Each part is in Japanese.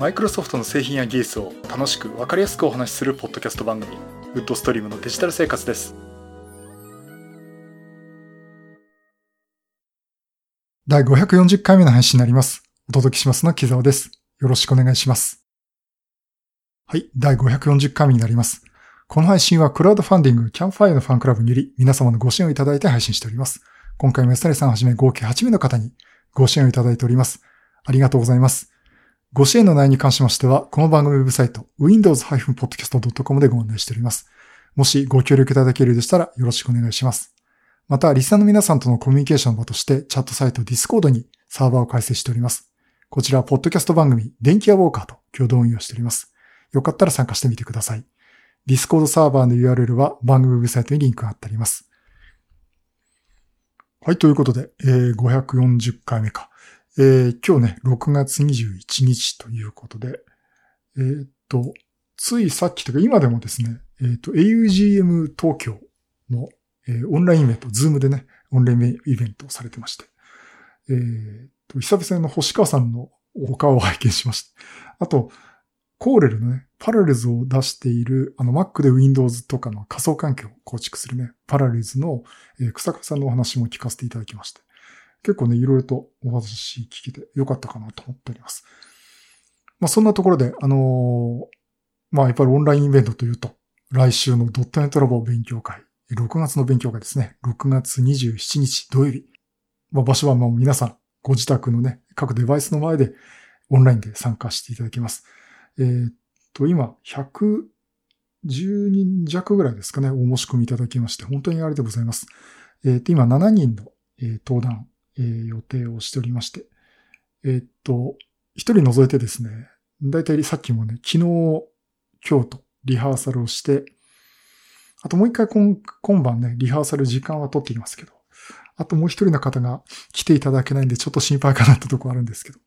マイクロソフトの製品や技術を楽しく分かりやすくお話しするポッドキャスト番組ウッドストリームのデジタル生活です第540回目の配信になります。お届けしますの木沢です。よろしくお願いします。はい、第540回目になります。この配信はクラウドファンディングキャンファイアのファンクラブにより皆様のご支援をいただいて配信しております。今回も安谷さんはじめ合計8名の方にご支援をいただいております。ありがとうございます。ご支援の内容に関しましては、この番組ウェブサイト、windows-podcast.com でご案内しております。もしご協力いただけるようでしたらよろしくお願いします。また、リスナーの皆さんとのコミュニケーションの場として、チャットサイト Discord にサーバーを開設しております。こちらは、ポッドキャスト番組、電気屋ウォーカーと共同運用しております。よかったら参加してみてください。Discord サーバーの URL は番組ウェブサイトにリンクが貼ってあります。はい、ということで、えー、540回目か。えー、今日ね、6月21日ということで、えーっと、ついさっきというか今でもですね、えーっと、augm 東京の、えーオンラインイベント、ズームでね、オンラインイベントをされてまして、えーっと、久々の星川さんのお顔を拝見しました。あと、コーレルのね、パラレルズを出している、あの Mac で Windows とかの仮想環境を構築するね、パラレルズの、えー草川さんのお話も聞かせていただきまして、結構ね、いろいろとお話聞けてよかったかなと思っております。まあそんなところで、あのーまあやっぱりオンラインイベントというと、来週のドットネットラボ勉強会、6月の勉強会ですね、6月27日土曜日。まあ場所はもう皆さん、ご自宅のね、各デバイスの前でオンラインで参加していただけます。えーっと、今、110人弱ぐらいですかね、お申し込みいただきまして、本当にありがとうございます。えーっと、今7人の、えー登壇、えー予定をしておりまして、えーっと、一人除いてですね、だいたいさっきもね、昨日、今日とリハーサルをして、あともう一回今今晩ね、リハーサル時間は取っていますけど、あともう一人の方が来ていただけないんで、ちょっと心配かなってとこあるんですけど、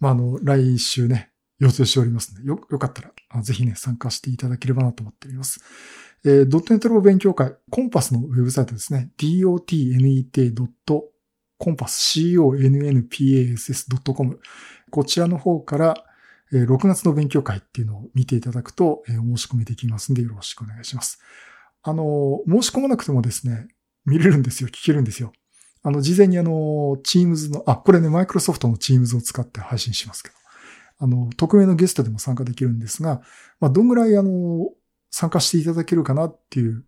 まあ、あの、来週ね、予定しておりますので、よ、よかったら、ぜひね、参加していただければなと思っております。えー、ドットネットロボ勉強会、コンパスのウェブサイトですね、dotnet.com dotnet.compass.com こちらの方から、6月の勉強会っていうのを見ていただくと、お申し込みできますんでよろしくお願いします。あの、申し込まなくてもですね、見れるんですよ、聞けるんですよ。あの、事前にあの、Teams の、あ、これね、マイクロソフトの Teams を使って配信しますけど、あの、匿名のゲストでも参加できるんですが、まあ、どんぐらいあの、参加していただけるかなっていう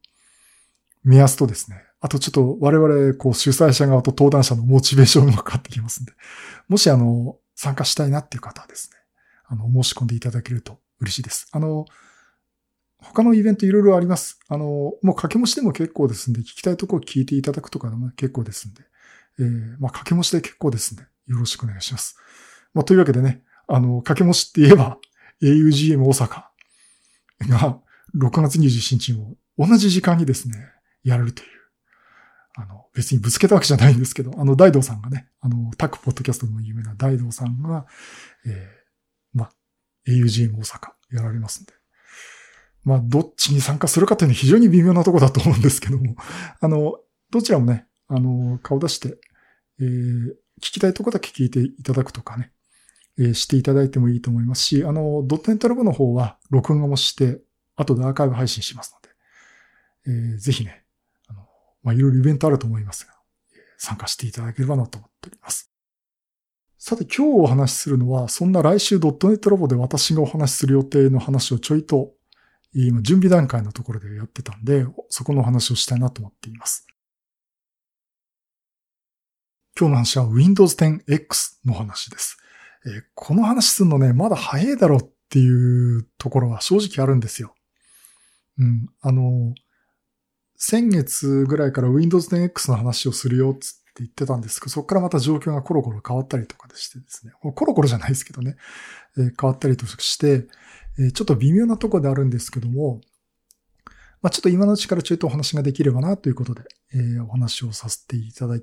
目安とですね、あとちょっと我々、こう、主催者側と登壇者のモチベーションもかかってきますんで、もしあの、参加したいなっていう方はですね、あの、申し込んでいただけると嬉しいです。あの、他のイベントいろいろあります。あの、もう掛け持ちでも結構ですんで、聞きたいところを聞いていただくとかでも結構ですんで、えー、まあ、掛け持ちで結構ですんで、よろしくお願いします。まあ、というわけでね、あの、掛け持ちって言えば、augm 大阪が6月27日も同じ時間にですね、やれるという。あの、別にぶつけたわけじゃないんですけど、あの、大道さんがね、あの、タックポッドキャストでも有名な大道さんが、えー、まあ、augm 大阪やられますんで。まあ、どっちに参加するかというのは非常に微妙なとこだと思うんですけども、あの、どちらもね、あの、顔出して、えー、聞きたいとこだけ聞いていただくとかね、えーしていただいてもいいと思いますし、あの、ドットネットラボの方は録画もして、後でアーカイブ配信しますので、えーぜひね、まあ、いろいろイベントあると思いますが、参加していただければなと思っております。さて今日お話しするのは、そんな来週ドットネットラボで私がお話しする予定の話をちょいと、今準備段階のところでやってたんで、そこのお話をしたいなと思っています。今日の話は Windows 10X の話です。えーこの話するのね、まだ早いだろうっていうところは正直あるんですよ。うん。あの、先月ぐらいから Windows 10X の話をするよっつって言ってたんですけど、そこからまた状況がコロコロ変わったりとかでしてですね、コロコロじゃないですけどね、えー変わったりとして、えーちょっと微妙なとこであるんですけども、まあ、ちょっと今のうちからちょいとお話ができればなということで、えーお話をさせていただ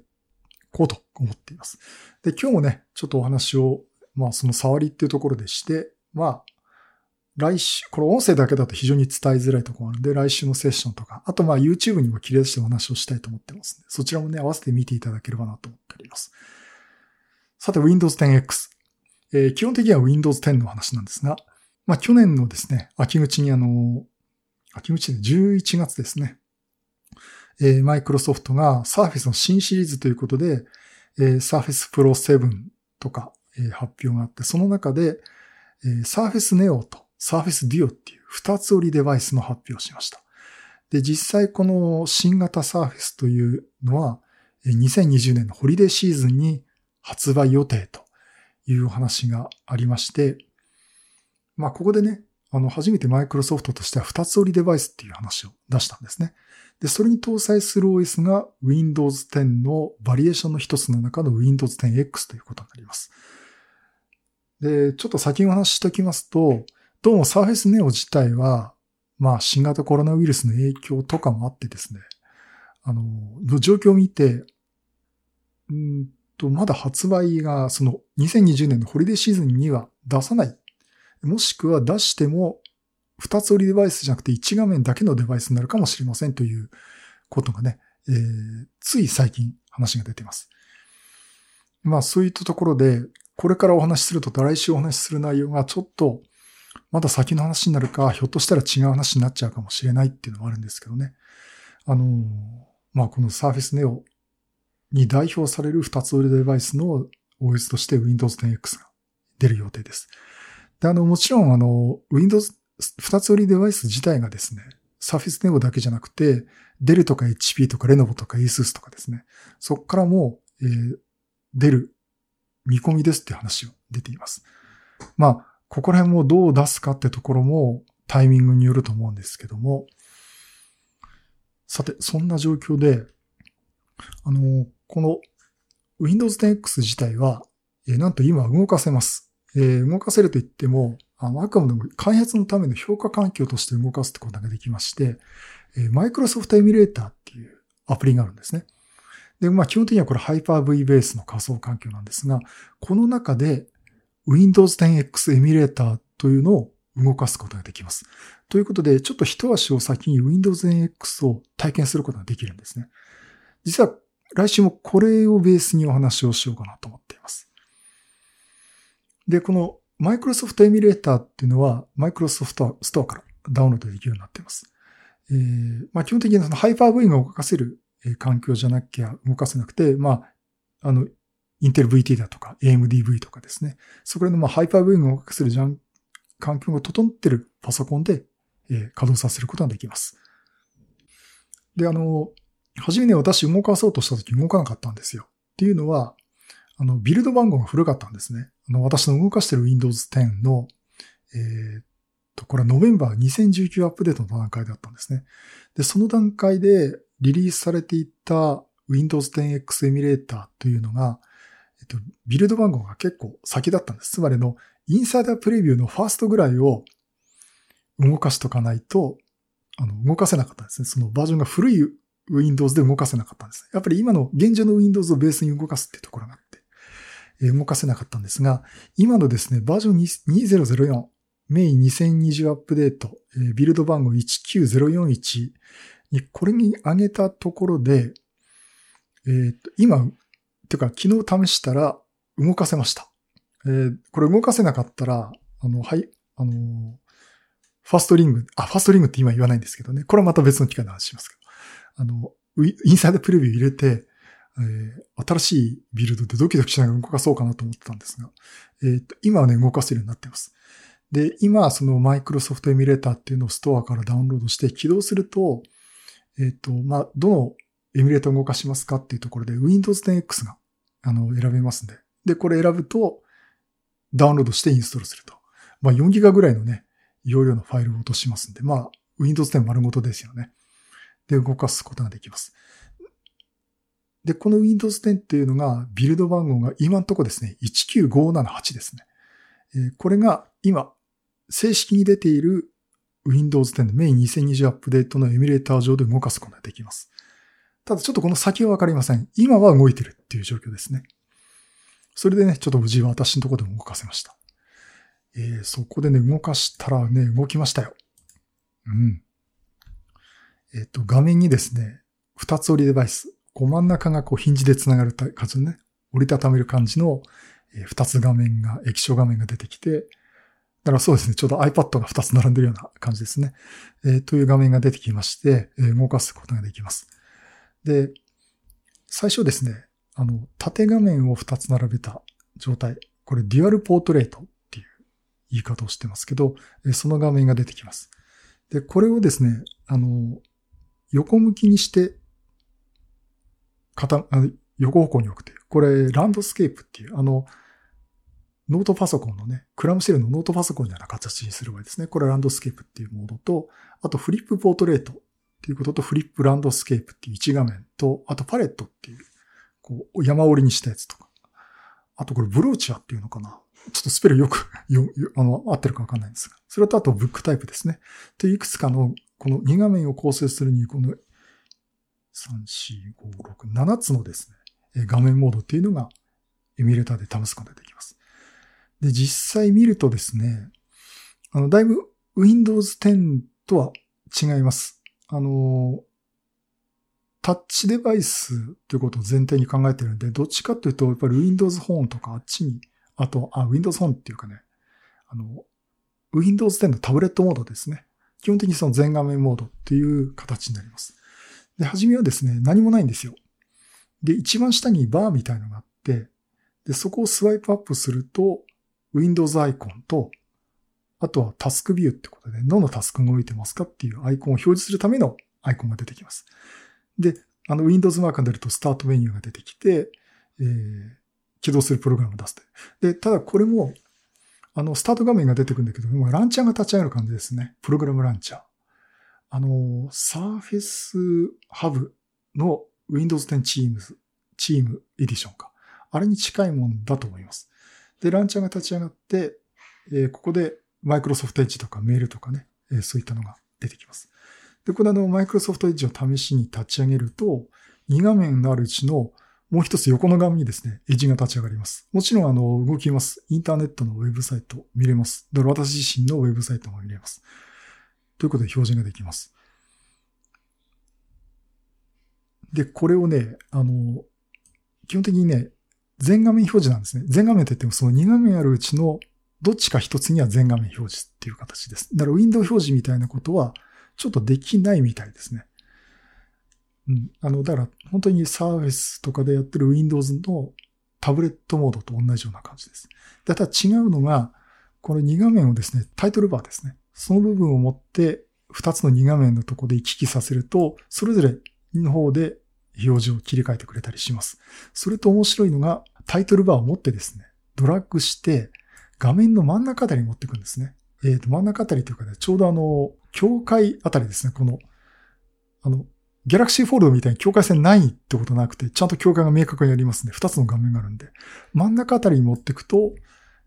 こうと思っています。で、今日もね、ちょっとお話を、まあその触りっていうところでして、まあ、来週、これ音声だけだと非常に伝えづらいところなので、来週のセッションとか、あとまあ YouTube にも切り出してお話をしたいと思ってますので、そちらもね、合わせて見ていただければなと思っております。さて、Windows 10X。えー基本的には Windows 10の話なんですが、まあ去年のですね、秋口にあの、秋口で11月ですね、えー、マイクロソフトが Surface の新シリーズということで、えー、Surface Pro 7とか、えー発表があって、その中で、えー Surface Neo と Surface Duo っていう二つ折りデバイスの発表しました。で、実際この新型 Surface というのは、2020年のホリデーシーズンに発売予定というお話がありまして、まあ、ここでね、あの、初めてマイクロソフトとしては二つ折りデバイスっていう話を出したんですね。で、それに搭載する OS が Windows 10のバリエーションの一つの中の Windows 10X ということになります。で、ちょっと先にお話ししておきますと、どうも Surface Neo 自体は、まあ、新型コロナウイルスの影響とかもあってですね、あの、の状況を見て、うんと、まだ発売が、その2020年のホリデーシーズンには出さない。もしくは出しても、二つ折りデバイスじゃなくて一画面だけのデバイスになるかもしれませんということがね、えーつい最近話が出ています。まあそういったところで、これからお話しすると来週お話しする内容がちょっと、まだ先の話になるか、ひょっとしたら違う話になっちゃうかもしれないっていうのもあるんですけどね。あのまあこの Surface Neo に代表される二つ折りデバイスの OS として Windows 10X が出る予定です。で、あの、もちろんあの、Windows 二つ折りデバイス自体がですね、Surface Neo だけじゃなくて、Dell とか HP とか Lenovo とか ASUS とかですね、そこからも、えー出る見込みですって話を出ています。まあ、ここら辺もどう出すかってところもタイミングによると思うんですけども、さて、そんな状況で、あの、この Windows 10X 自体は、えなんと今動かせます。え動かせると言っても、あの、あくまでも開発のための評価環境として動かすってことができまして、え Microsoft Emulator っていうアプリがあるんですね。で、まあ基本的にはこれ Hyper-V ベースの仮想環境なんですが、この中で Windows 10X Emulator というのを動かすことができます。ということで、ちょっと一足を先に Windows 10X を体験することができるんですね。実は来週もこれをベースにお話をしようかなと思っています。で、この Microsoft Emulator っていうのは Microsoft ストアからダウンロードできるようになっています。えーまあ、基本的にはその Hyper-V が動かせる環境じゃなきゃ動かせなくて、まあ、あの、インテル VT だとか AMDV とかですね。そこら辺のまあ Hyper-V が動かせる環境が整ってるパソコンで、え稼働させることができます。で、あの、初めね、私動かそうとした時動かなかったんですよ。っていうのは、あの、ビルド番号が古かったんですね。あの、私の動かしてる Windows 10の、えーっと、これはノベンバー2019アップデートの段階だったんですね。で、その段階でリリースされていた Windows 10X エミュレーターというのが、えっと、ビルド番号が結構先だったんです。つまりの、インサイダープレビューのファーストぐらいを動かしとかないと、あの、動かせなかったんですね。そのバージョンが古い Windows で動かせなかったんです。やっぱり今の現状の Windows をベースに動かすっていうところがあって、え動かせなかったんですが、今のですね、バージョン2004、メイン2020アップデート、えビルド番号19041にこれに上げたところで、えーと今、ていうか昨日試したら動かせました。えーこれ動かせなかったら、あの、はい、あのーファーストリング、あ、ファーストリングって今言わないんですけどね。これはまた別の機会で話しますけど。あの、インサイドプレビュー入れて、えー新しいビルドでドキドキしながら動かそうかなと思ってたんですが、えーと今はね、動かせるようになってます。で、今、そのマイクロソフトエミュレーターっていうのをストアからダウンロードして起動すると、えっ、と、まあ、どのエミュレーターを動かしますかっていうところで Windows 10X が、あの、選べますんで。で、これ選ぶと、ダウンロードしてインストールすると。まあ、4ギガぐらいのね、容量のファイルを落としますんで、まあ、Windows 10丸ごとですよね。で、動かすことができます。で、この Windows 10っていうのが、ビルド番号が今のとこですね、19578ですね。えーこれが今、正式に出ている Windows 10のメイン2020アップデートのエミュレーター上で動かすことができます。ただちょっとこの先はわかりません。今は動いてるっていう状況ですね。それでね、ちょっと無事私のところでも動かせました。えーそこでね、動かしたらね、動きましたよ。うん。えっ、と、画面にですね、二つ折りデバイス。こう真ん中がこうヒンジで繋がる感じのね、折りたためる感じの、えー、2つ画面が、液晶画面が出てきて、だからそうですね、ちょうど iPad が2つ並んでるような感じですね。えー、という画面が出てきまして、えー、動かすことができます。で、最初ですね、あの、縦画面を2つ並べた状態。これデュアルポートレートっていう言い方をしてますけど、その画面が出てきます。で、これをですね、あの、横向きにして、片、横方向に置くという。これ、ランドスケープっていう、あの、ノートパソコンのね、クラムシェルのノートパソコンのような形にする場合ですね。これランドスケープっていうモードと、あとフリップポートレートっていうことと、フリップランドスケープっていう1画面と、あとパレットっていう、こう、山折りにしたやつとか。あとこれブローチャーっていうのかな。ちょっとスペルよく、よ、あの、合ってるかわかんないんですが。それとあとブックタイプですね。といういくつかの、この2画面を構成するに、この、3、4、5、6、7つのですね、画面モードっていうのが、エミュレーターで試すことができます。で、実際見るとですね、あの、だいぶ Windows 10とは違います。あの、タッチデバイスということを前提に考えてるんで、どっちかというと、やっぱり Windows Phone とかあっちに、あと、あ、Windows Phone っていうかね、あの、Windows 10のタブレットモードですね。基本的にその全画面モードっていう形になります。で、はじめはですね、何もないんですよ。で、一番下にバーみたいなのがあって、で、そこをスワイプアップすると、Windows アイコンと、あとはタスクビューってことで、どのタスクが動いてますかっていうアイコンを表示するためのアイコンが出てきます。で、あの Windows マークが出るとスタートメニューが出てきて、えー、起動するプログラムを出すと。で、ただこれも、あの、スタート画面が出てくるんだけども、ランチャーが立ち上がる感じですね。プログラムランチャー。あの、Surface Hub の Windows 10 Teams、チームエディションか。あれに近いもんだと思います。で、ランチャーが立ち上がって、えー、ここで Microsoft Edge とかメールとかね、え、そういったのが出てきます。で、これあの、Microsoft Edge を試しに立ち上げると、2画面のあるうちのもう一つ横の画面にですね、エッジが立ち上がります。もちろんあの、動きます。インターネットのウェブサイト見れます。だから私自身のウェブサイトも見れます。ということで表示ができます。で、これをね、あの、基本的にね、全画面表示なんですね。全画面って言ってもその2画面あるうちのどっちか一つには全画面表示っていう形です。だからウィンドウ表示みたいなことはちょっとできないみたいですね。うん。あの、だから本当にサーフェスとかでやってる Windows のタブレットモードと同じような感じです。だただ違うのが、この2画面をですね、タイトルバーですね。その部分を持って2つの2画面のとこで行き来させると、それぞれの方で表示を切り替えてくれたりします。それと面白いのが、タイトルバーを持ってですね、ドラッグして画面の真ん中あたりに持っていくんですね。えっ、ー、と、真ん中あたりというかね、ちょうどあの、境界あたりですね、この、あの、ギャラクシーフォールドみたいに境界線ないってことなくて、ちゃんと境界が明確にありますね。二つの画面があるんで。真ん中あたりに持っていくと、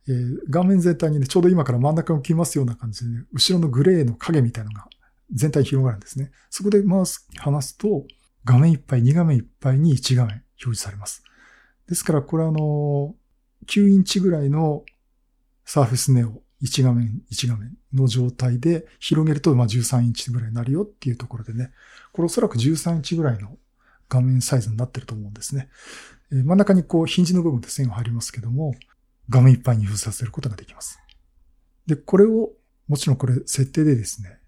えー、画面全体にね、ちょうど今から真ん中を切りますような感じでね、後ろのグレーの影みたいなのが全体に広がるんですね。そこでマウス離すと、画面いっぱい、2画面いっぱいに1画面表示されます。ですから、これあの、9インチぐらいのサーフェスネオ1画面1画面の状態で広げるとまあ13インチぐらいになるよっていうところでね、これおそらく13インチぐらいの画面サイズになってると思うんですね。え真ん中にこうヒンジの部分で線が入りますけども、画面いっぱいに封鎖させることができます。で、これを、もちろんこれ設定でですね、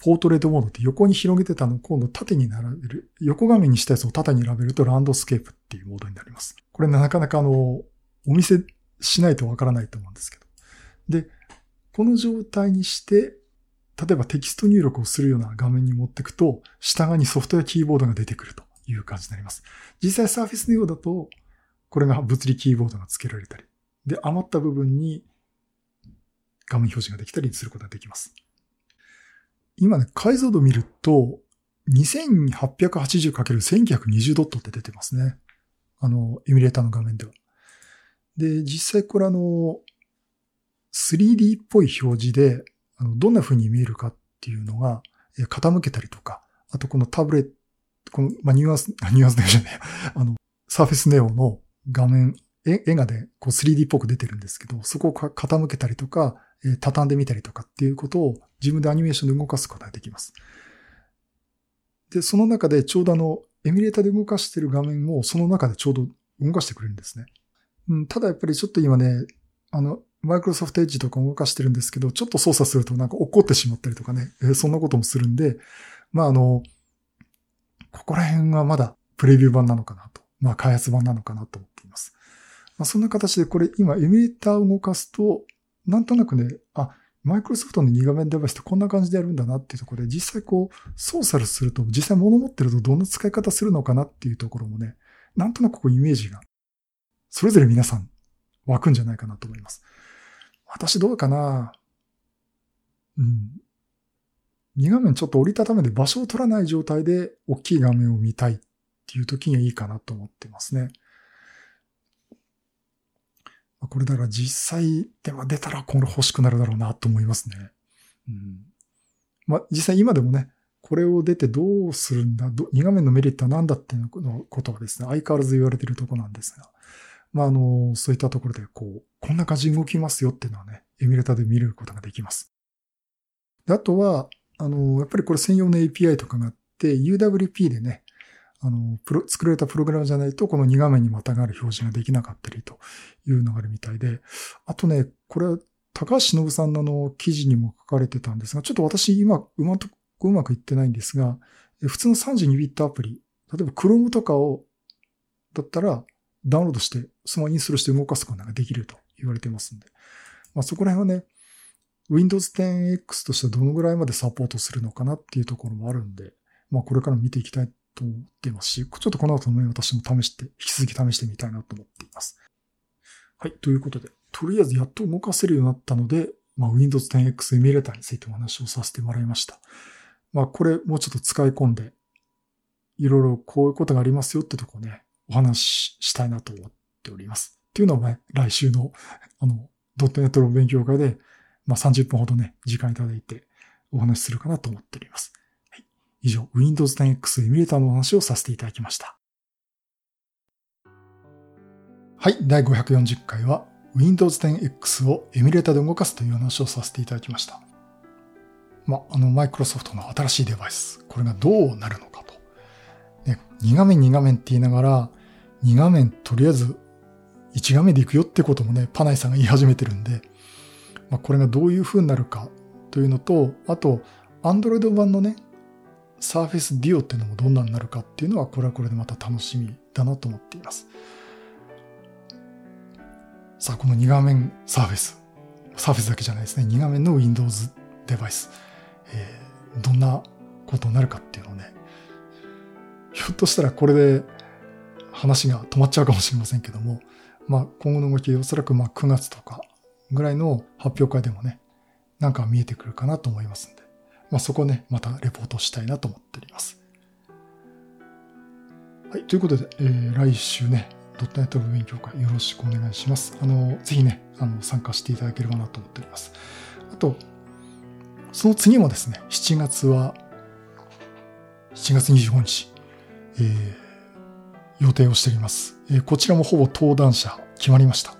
ポートレートモードって横に広げてたのを今度縦に並べる、横画面にしたやつを縦に並べるとランドスケープっていうモードになります。これなかなかあの、お見せしないとわからないと思うんですけど。で、この状態にして、例えばテキスト入力をするような画面に持っていくと、下側にソフトウェアキーボードが出てくるという感じになります。実際 Surface のようだと、これが物理キーボードが付けられたり、で、余った部分に画面表示ができたりすることができます。今ね、解像度見ると、2880×1920 ドットって出てますね。あの、エミュレーターの画面では。で、実際これあの、3D っぽい表示で、あのどんな風に見えるかっていうのが、傾けたりとか、あとこのタブレット、この、まあ、ニュアンス、ニュアンスネオじゃない、あの、サーフェスネオの画面、絵がでこう 3D っぽく出てるんですけど、そこを傾けたりとか、え畳んでみたりとかっていうことを自分でアニメーションで動かすことができます。で、その中でちょうどあの、エミュレーターで動かしてる画面をその中でちょうど動かしてくれるんですね。うん、ただやっぱりちょっと今ね、あの、マイクロソフトエッジとか動かしてるんですけど、ちょっと操作するとなんか怒ってしまったりとかね、えー、そんなこともするんで、まああの、ここら辺はまだプレビュー版なのかなと。まあ開発版なのかなと思っています。まあそんな形でこれ今エミュレーターを動かすと、なんとなくね、あ、マイクロソフトの2画面デバイスってこんな感じでやるんだなっていうところで、実際こう操作すると、実際物持ってるとどんな使い方するのかなっていうところもね、なんとなくこうイメージが、それぞれ皆さん湧くんじゃないかなと思います。私どうかな？うん。2画面ちょっと折りたためて場所を取らない状態で大きい画面を見たいっていう時にはいいかなと思ってますね。これだから実際では出たらこれ欲しくなるだろうなと思いますね。うん。まあ実際今でもね、これを出てどうするんだ、2画面のメリットは何だっていうのことはですね、相変わらず言われてるとこなんですが、まああの、そういったところでこう、こんな感じに動きますよっていうのはね、エミュレーターで見ることができます。であとは、あの、やっぱりこれ専用の API とかがあって、UWP でね、あの、プロ、作られたプログラムじゃないと、この2画面にまたがる表示ができなかったりというのがあるみたいで、あとね、これは高橋忍さんのの記事にも書かれてたんですが、ちょっと私今、うまく、うまくいってないんですが、普通の32ビットアプリ、例えば Chrome とかを、だったら、ダウンロードして、スマホインストールして動かすことができると言われてますんで。まあそこら辺はね、Windows 10X としてはどのぐらいまでサポートするのかなっていうところもあるんで、まあこれから見ていきたいと思ってますし、ちょっとこの後のね、私も試して、引き続き試してみたいなと思っています。はい。ということで、とりあえずやっと動かせるようになったので、まあ Windows 10X エミュレーターについてお話をさせてもらいました。まあこれもうちょっと使い込んで、いろいろこういうことがありますよってとこね、お話ししたいなと思っております。っていうのはね、来週の、あの、ドットネットの勉強会で、まあ、30分ほどね、時間いただいてお話しするかなと思っております。はい、以上、Windows 10X エミュレーターのお話をさせていただきました。はい、第540回は Windows 10X をエミュレーターで動かすという話をさせていただきました。まあ、あの、マイクロソフトの新しいデバイス、これがどうなるのかと。ね、2画面2画面って言いながら、2画面とりあえず1画面で行くよってこともね、パナイさんが言い始めてるんで、まあ、これがどういう風になるかというのと、あと、Android 版のね、Surface Duo っていうのもどんなになるかっていうのは、これはこれでまた楽しみだなと思っています。さあ、この2画面 Surface。Surface だけじゃないですね。2画面の Windows デバイス。えー、どんなことになるかっていうのをね、ひょっとしたらこれで話が止まっちゃうかもしれませんけども、まあ今後の動き、おそらくまあ9月とかぐらいの発表会でもね、なんか見えてくるかなと思いますんで、まあそこね、またレポートしたいなと思っております。はい、ということで、えー、来週ね、ドットネット部勉強会よろしくお願いします。あの、ぜひね、あの、参加していただければなと思っております。あと、その次もですね、7月は、7月25日、えー、予定をしております。え、こちらもほぼ登壇者決まりました。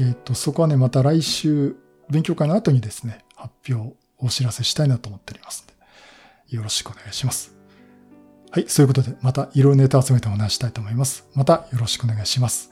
えっ、と、そこはね、また来週、勉強会の後にですね、発表、お知らせしたいなと思っておりますので、よろしくお願いします。はい、そういうことで、またいろいろネタ集めてお話したいと思います。またよろしくお願いします。